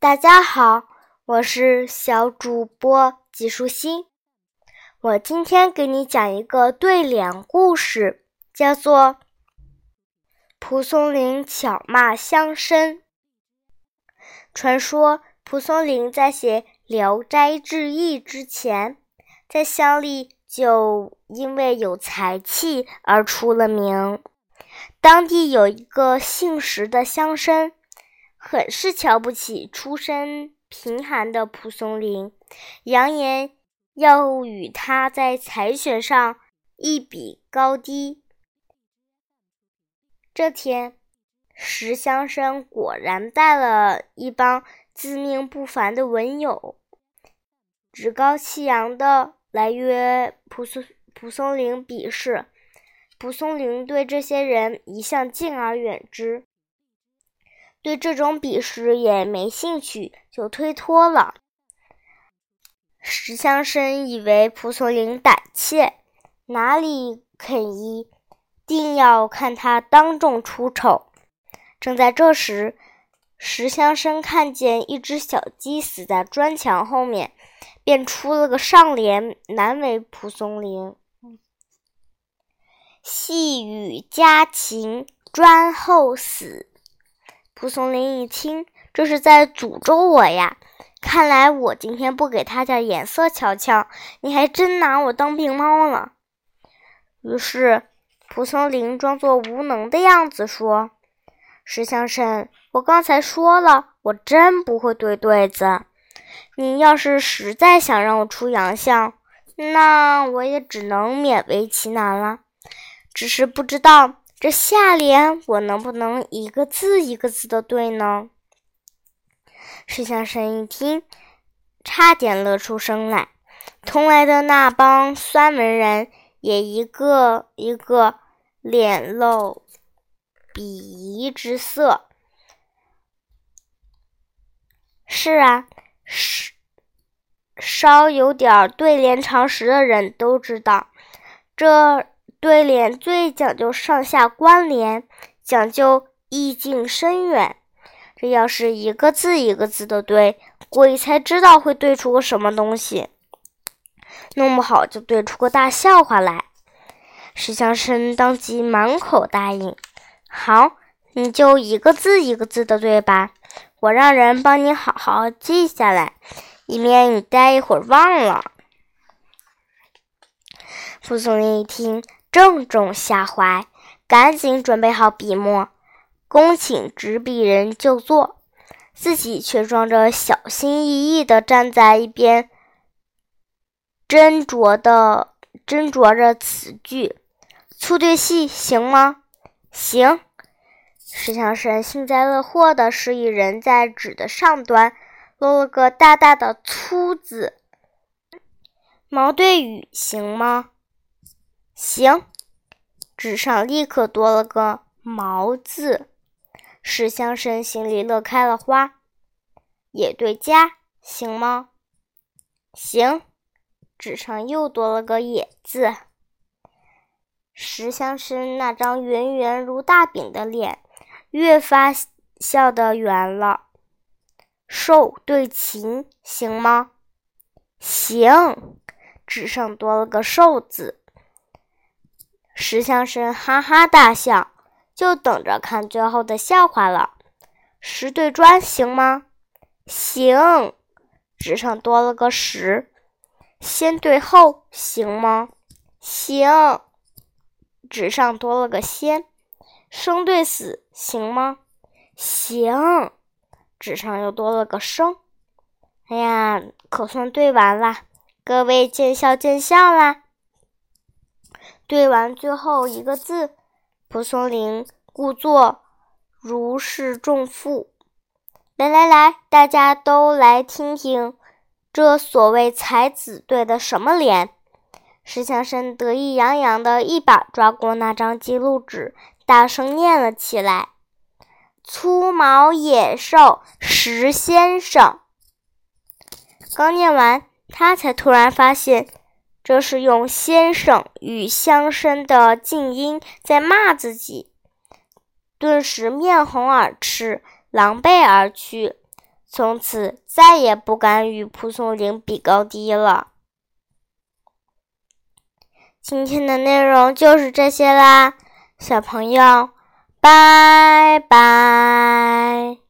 大家好，我是小主播纪舒心。我今天给你讲一个对联故事，叫做《蒲松龄巧骂乡绅》。传说蒲松龄在写《聊斋志异》之前，在乡里就因为有才气而出了名。当地有一个姓石的乡绅。很是瞧不起出身贫寒的蒲松龄，扬言要与他在才学上一比高低。这天，石乡绅果然带了一帮自命不凡的文友，趾高气扬的来约蒲松蒲松龄比试。蒲松龄对这些人一向敬而远之。对这种比试也没兴趣，就推脱了。石乡绅以为蒲松龄胆怯，哪里肯依，定要看他当众出丑。正在这时，石乡绅看见一只小鸡死在砖墙后面，便出了个上联难为蒲松龄：“细雨家禽砖后死。”蒲松龄一听，这是在诅咒我呀！看来我今天不给他点颜色瞧瞧，你还真拿我当病猫了。于是，蒲松龄装作无能的样子说：“石乡绅，我刚才说了，我真不会对对子。你要是实在想让我出洋相，那我也只能勉为其难了。只是不知道。”这下联我能不能一个字一个字的对呢？石先生一听，差点乐出声来。同来的那帮酸文人也一个一个脸露鄙夷之色。是啊，稍稍有点对联常识的人都知道，这。对联最讲究上下关联，讲究意境深远。这要是一个字一个字的对，鬼才知道会对出个什么东西。弄不好就对出个大笑话来。石乡绅当即满口答应：“好，你就一个字一个字的对吧？我让人帮你好好记下来，以免你待一会儿忘了。”蒲松龄一听。正中下怀，赶紧准备好笔墨，恭请执笔人就坐，自己却装着小心翼翼地站在一边，斟酌的斟酌着词句。粗对细行吗？行。石墙神幸灾乐祸的示意人在纸的上端落了个大大的“粗”字。毛对羽行吗？行，纸上立刻多了个“毛”字，石乡绅心里乐开了花。也对家行吗？行，纸上又多了个“也”字。石乡绅那张圆圆如大饼的脸越发笑得圆了。瘦对禽行吗？行，纸上多了个“瘦”字。石乡绅哈哈大笑，就等着看最后的笑话了。石对砖行吗？行，纸上多了个石。先对后行吗？行，纸上多了个先。生对死行吗？行，纸上又多了个生。哎呀，可算对完了，各位见笑见笑啦！对完最后一个字，蒲松龄故作如释重负。来来来，大家都来听听，这所谓才子对的什么联？石墙绅得意洋洋的一把抓过那张记录纸，大声念了起来：“粗毛野兽石先生。”刚念完，他才突然发现。这是用先生与乡绅的静音在骂自己，顿时面红耳赤，狼狈而去。从此再也不敢与蒲松龄比高低了。今天的内容就是这些啦，小朋友，拜拜。